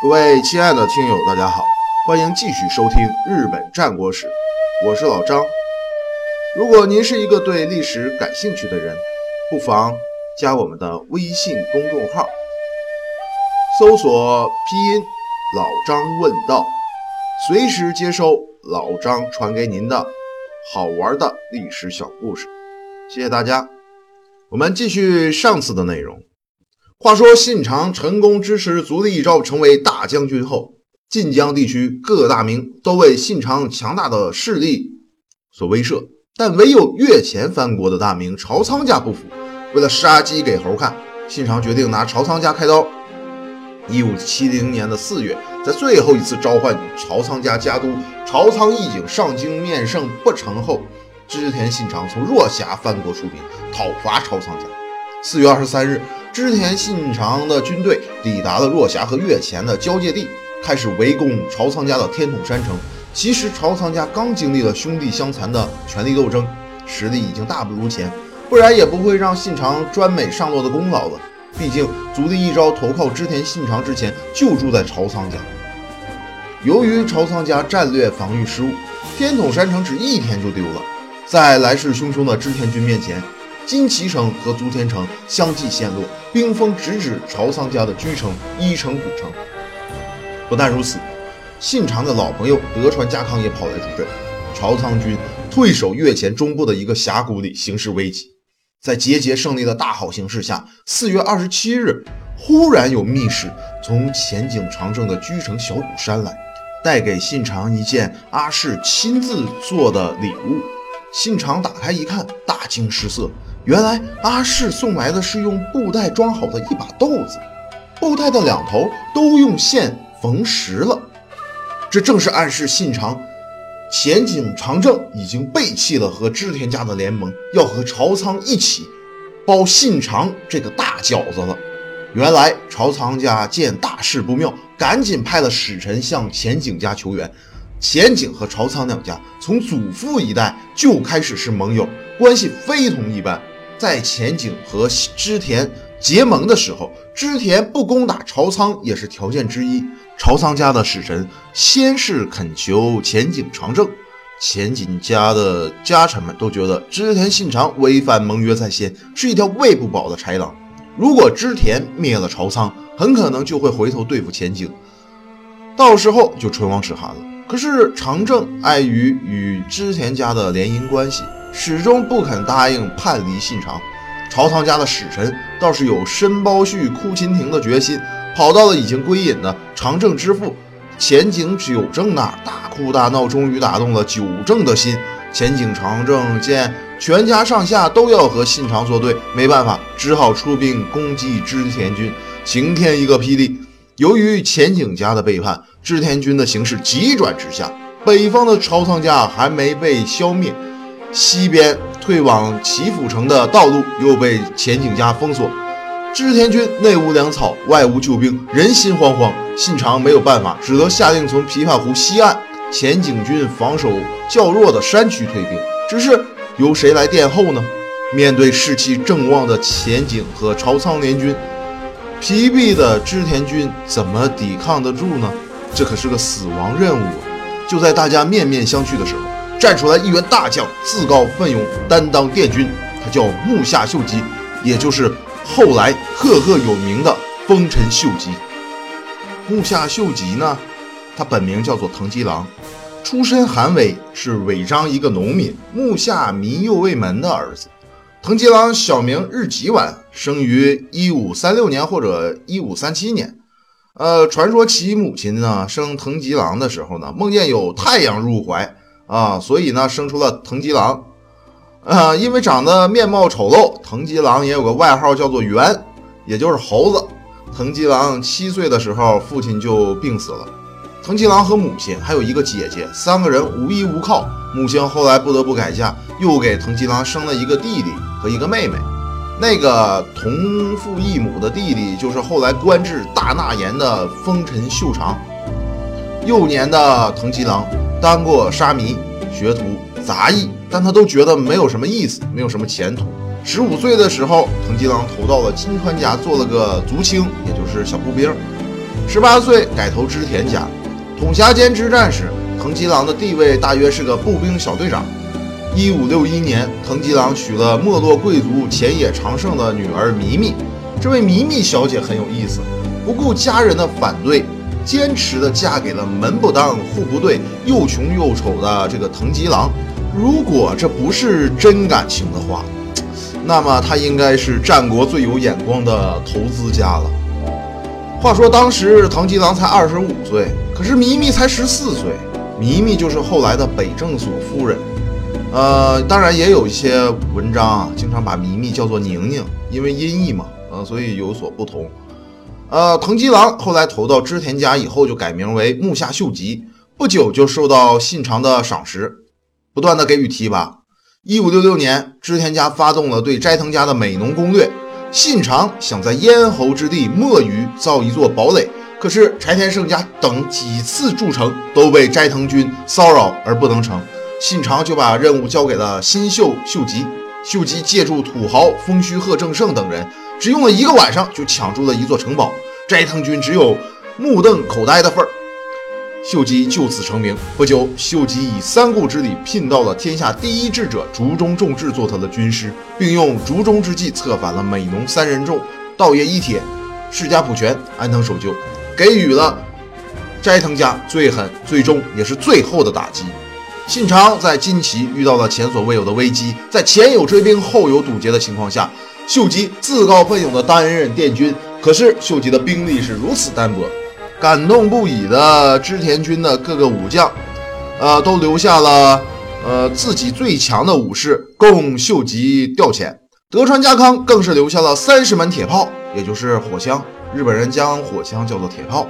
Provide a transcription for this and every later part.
各位亲爱的听友，大家好，欢迎继续收听《日本战国史》，我是老张。如果您是一个对历史感兴趣的人，不妨加我们的微信公众号，搜索拼音“老张问道”，随时接收老张传给您的好玩的历史小故事。谢谢大家。我们继续上次的内容。话说信长成功支持足利义昭成为大将军后，晋江地区各大名都为信长强大的势力所威慑，但唯有越前藩国的大名朝仓家不服。为了杀鸡给猴看，信长决定拿朝仓家开刀。一五七零年的四月，在最后一次召唤朝仓家家督朝仓义景上京面圣不成后，织田信长从若狭藩国出兵讨伐朝仓家。四月二十三日。织田信长的军队抵达了若狭和越前的交界地，开始围攻朝仓家的天统山城。其实朝仓家刚经历了兄弟相残的权力斗争，实力已经大不如前，不然也不会让信长专美上落的功劳了。毕竟足利义昭投靠织田信长之前就住在朝仓家。由于朝仓家战略防御失误，天统山城只一天就丢了。在来势汹汹的织田军面前。金崎城和足田城相继陷落，兵锋直指朝仓家的居城伊城古城。不但如此，信长的老朋友德川家康也跑来助阵。朝仓军退守越前中部的一个峡谷里，形势危急。在节节胜利的大好形势下，四月二十七日，忽然有密使从前景长政的居城小谷山来，带给信长一件阿市亲自做的礼物。信长打开一看，大惊失色。原来阿市送来的是用布袋装好的一把豆子，布袋的两头都用线缝实了，这正是暗示信长前景长政已经背弃了和织田家的联盟，要和朝仓一起包信长这个大饺子了。原来朝仓家见大事不妙，赶紧派了使臣向前景家求援。前景和朝仓两家从祖父一代就开始是盟友，关系非同一般。在前景和织田结盟的时候，织田不攻打朝仓也是条件之一。朝仓家的使臣先是恳求前景长政，前景家的家臣们都觉得织田信长违反盟约在先，是一条喂不饱的豺狼。如果织田灭了朝仓，很可能就会回头对付前景，到时候就唇亡齿寒了。可是长政碍于与织田家的联姻关系。始终不肯答应叛离信长，朝仓家的使臣倒是有申包胥哭秦庭的决心，跑到了已经归隐的长政之父前景久政那儿，大哭大闹，终于打动了久政的心。前景长政见全家上下都要和信长作对，没办法，只好出兵攻击织田军。晴天一个霹雳，由于前景家的背叛，织田军的形势急转直下，北方的朝仓家还没被消灭。西边退往岐阜城的道路又被前景家封锁，织田军内无粮草，外无救兵，人心惶惶。信长没有办法，只得下令从琵琶湖西岸前景军防守较弱的山区退兵。只是由谁来殿后呢？面对士气正旺的前景和朝仓联军，疲惫的织田军怎么抵抗得住呢？这可是个死亡任务。就在大家面面相觑的时候。站出来一员大将，自告奋勇担当殿军，他叫木下秀吉，也就是后来赫赫有名的丰臣秀吉。木下秀吉呢，他本名叫做藤吉郎，出身寒微，是尾张一个农民木下弥右卫门的儿子。藤吉郎小名日吉丸，生于一五三六年或者一五三七年。呃，传说其母亲呢生藤吉郎的时候呢，梦见有太阳入怀。啊，所以呢，生出了藤吉郎，啊，因为长得面貌丑陋，藤吉郎也有个外号叫做猿，也就是猴子。藤吉郎七岁的时候，父亲就病死了。藤吉郎和母亲还有一个姐姐，三个人无依无靠。母亲后来不得不改嫁，又给藤吉郎生了一个弟弟和一个妹妹。那个同父异母的弟弟，就是后来官至大纳言的丰臣秀长。幼年的藤吉郎。当过沙弥、学徒、杂役，但他都觉得没有什么意思，没有什么前途。十五岁的时候，藤吉郎投到了金川家，做了个足轻，也就是小步兵。十八岁改投织田家。统辖间之战时，藤吉郎的地位大约是个步兵小队长。一五六一年，藤吉郎娶了没落贵族前野长盛的女儿弥弥。这位弥弥小姐很有意思，不顾家人的反对，坚持的嫁给了门不当户不对、又穷又丑的这个藤吉郎。如果这不是真感情的话，那么他应该是战国最有眼光的投资家了。话说当时藤吉郎才二十五岁，可是弥弥才十四岁，弥弥就是后来的北政所夫人。呃，当然也有一些文章啊，经常把弥弥叫做宁宁，因为音译嘛，呃，所以有所不同。呃，藤吉郎后来投到织田家以后，就改名为木下秀吉，不久就受到信长的赏识，不断的给予提拔。一五六六年，织田家发动了对斋藤家的美浓攻略，信长想在咽喉之地墨鱼造一座堡垒，可是柴田胜家等几次筑城都被斋藤军骚扰而不能成。信长就把任务交给了新秀秀吉，秀吉借助土豪丰须贺正胜等人，只用了一个晚上就抢住了一座城堡，斋藤军只有目瞪口呆的份儿。秀吉就此成名。不久，秀吉以三顾之礼聘到了天下第一智者竹中重治做他的军师，并用竹中之计策反了美浓三人众、道业一铁、世家普权、安藤守旧，给予了斋藤家最狠、最终也是最后的打击。信长在金崎遇到了前所未有的危机，在前有追兵后有堵截的情况下，秀吉自告奋勇地担任殿军。可是秀吉的兵力是如此单薄，感动不已的织田军的各个武将，呃，都留下了呃自己最强的武士供秀吉调遣。德川家康更是留下了三十门铁炮，也就是火枪，日本人将火枪叫做铁炮。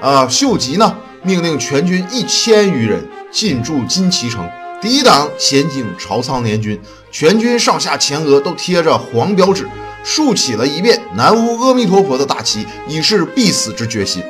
啊，秀吉呢命令全军一千余人。进驻金崎城，抵挡前景朝仓联军，全军上下前额都贴着黄标志，竖起了一面南无阿弥陀佛的大旗，以示必死之决心。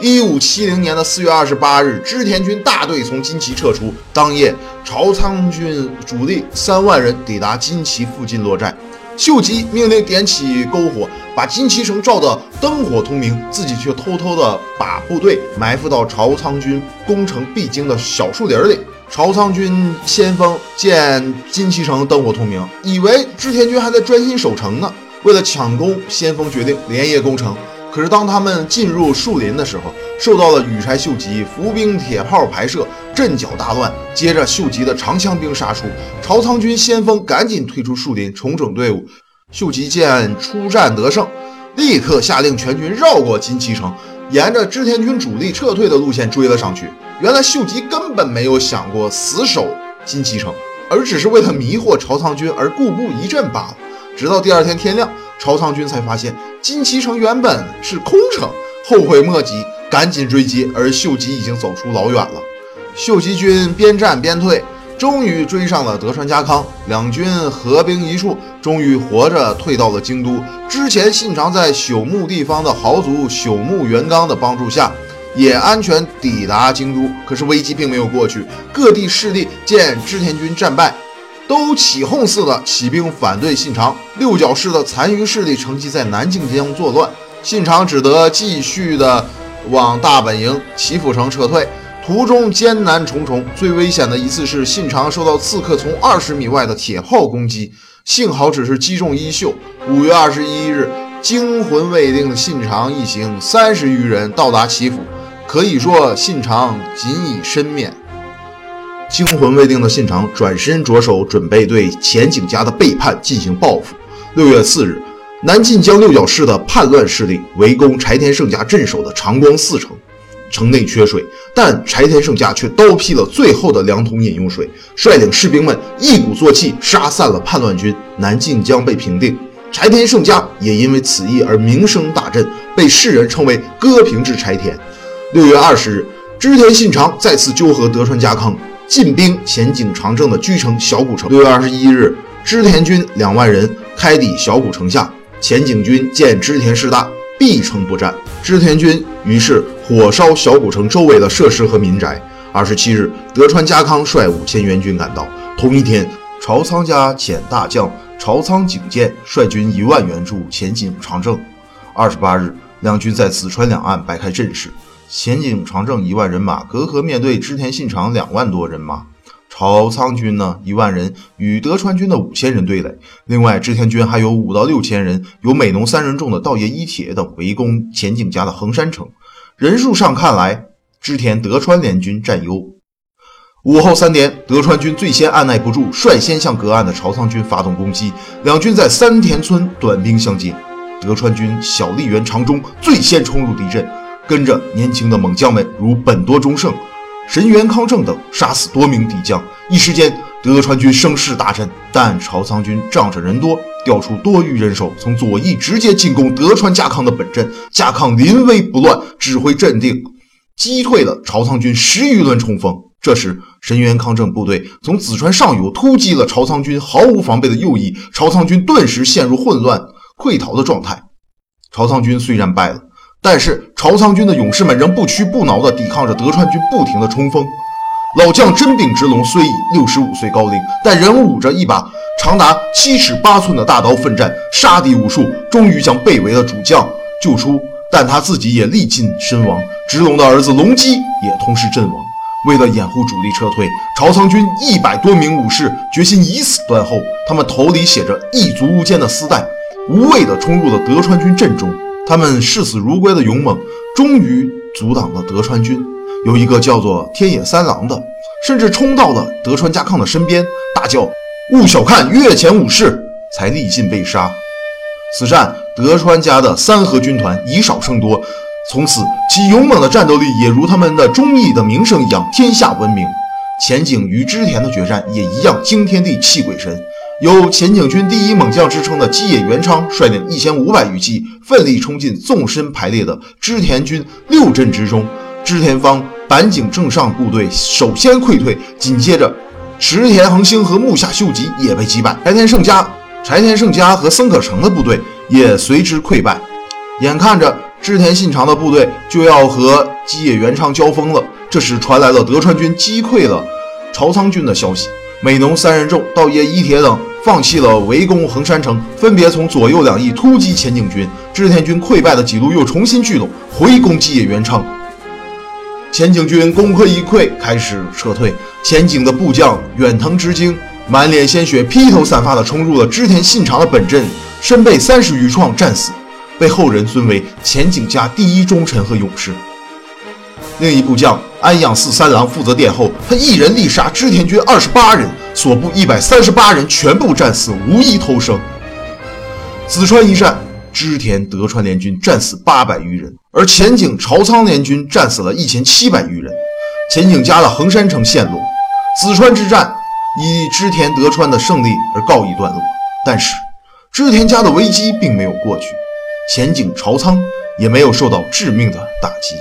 一五七零年的四月二十八日，织田军大队从金崎撤出，当夜朝仓军主力三万人抵达金崎附近落寨。秀吉命令点起篝火，把金崎城照得灯火通明，自己却偷偷的把部队埋伏到朝仓军攻城必经的小树林里。朝仓军先锋见金崎城灯火通明，以为织田军还在专心守城呢。为了抢攻，先锋决定连夜攻城。可是当他们进入树林的时候，受到了羽柴秀吉伏兵铁炮排射，阵脚大乱。接着秀吉的长枪兵杀出，朝仓军先锋赶紧退出树林，重整队伍。秀吉见出战得胜，立刻下令全军绕过金崎城，沿着织田军主力撤退的路线追了上去。原来秀吉根本没有想过死守金崎城，而只是为了迷惑朝仓军而故布疑阵罢了。直到第二天天亮。朝仓军才发现金崎城原本是空城，后悔莫及，赶紧追击，而秀吉已经走出老远了。秀吉军边战边退，终于追上了德川家康，两军合兵一处，终于活着退到了京都。之前信长在朽木地方的豪族朽木元刚的帮助下，也安全抵达京都。可是危机并没有过去，各地势力见织田军战败。都起哄似的起兵反对信长，六角氏的残余势力乘机在南境江作乱，信长只得继续的往大本营岐阜城撤退，途中艰难重重，最危险的一次是信长受到刺客从二十米外的铁炮攻击，幸好只是击中衣袖。五月二十一日，惊魂未定的信长一行三十余人到达岐府，可以说信长仅以身免。惊魂未定的信长转身着手准备对前景家的背叛进行报复。六月四日，南晋江六角氏的叛乱势力围攻柴田胜家镇守的长光寺城，城内缺水，但柴田胜家却刀劈了最后的两桶饮用水，率领士兵们一鼓作气杀散了叛乱军，南晋江被平定。柴田胜家也因为此役而名声大振，被世人称为“割平之柴田”。六月二十日，织田信长再次纠合德川家康。进兵前景长政的居城小谷城。六月二十一日，织田军两万人开抵小谷城下。前井军见织田势大，必城不战。织田军于是火烧小谷城周围的设施和民宅。二十七日，德川家康率五千援军赶到。同一天，朝仓家遣大将朝仓景建率军一万援助前景长政。二十八日，两军在淄川两岸摆开阵势。前景长政一万人马，隔河面对织田信长两万多人马。朝仓军呢一万人与德川军的五千人对垒。另外，织田军还有五到六千人，由美浓三人众的稻叶一铁等围攻前景家的横山城。人数上看来，织田德川联军占优。午后三点，德川军最先按耐不住，率先向隔岸的朝仓军发动攻击。两军在三田村短兵相接，德川军小笠原长忠最先冲入敌阵。跟着年轻的猛将们如本多忠胜、神原康正等杀死多名敌将，一时间德川军声势大振。但朝仓军仗着人多，调出多余人手，从左翼直接进攻德川家康的本阵。家康临危不乱，指挥镇定，击退了朝仓军十余轮冲锋。这时，神原康正部队从紫川上游突击了朝仓军毫无防备的右翼，朝仓军顿时陷入混乱溃逃的状态。朝仓军虽然败了。但是朝仓军的勇士们仍不屈不挠地抵抗着德川军不停的冲锋。老将真柄直龙虽已六十五岁高龄，但仍舞着一把长达七尺八寸的大刀奋战，杀敌无数，终于将被围的主将救出。但他自己也历尽身亡。直龙的儿子隆基也同时阵亡。为了掩护主力撤退，朝仓军一百多名武士决心以死断后。他们头里写着“一族无间”的丝带，无畏地冲入了德川军阵中。他们视死如归的勇猛，终于阻挡了德川军。有一个叫做天野三郎的，甚至冲到了德川家康的身边，大叫：“勿小看越前武士！”才力尽被杀。此战，德川家的三河军团以少胜多，从此其勇猛的战斗力也如他们的忠义的名声一样天下闻名。前景与织田的决战也一样惊天地泣鬼神。有前井军第一猛将之称的基野元昌率领一千五百余骑，奋力冲进纵深排列的织田军六阵之中。织田方板井正上部队首先溃退，紧接着池田恒星和木下秀吉也被击败。柴田胜家、柴田胜家和森可成的部队也随之溃败。眼看着织田信长的部队就要和基野元昌交锋了，这时传来了德川军击溃了朝仓军的消息。美浓三人众、道爷伊铁等。放弃了围攻横山城，分别从左右两翼突击前景军。织田军溃败的几路又重新聚拢，回攻基野元昌。前景军功亏一篑，开始撤退。前景的部将远藤直经满脸鲜血，披头散发地冲入了织田信长的本阵，身被三十余创，战死，被后人尊为前景家第一忠臣和勇士。另一部将安养寺三郎负责殿后，他一人力杀织田军二十八人。所部一百三十八人全部战死，无一偷生。淄川一战，织田德川联军战死八百余人，而前景朝仓联军战死了一千七百余人。前景家的横山城陷落，淄川之战以织田德川的胜利而告一段落。但是织田家的危机并没有过去，前景朝仓也没有受到致命的打击。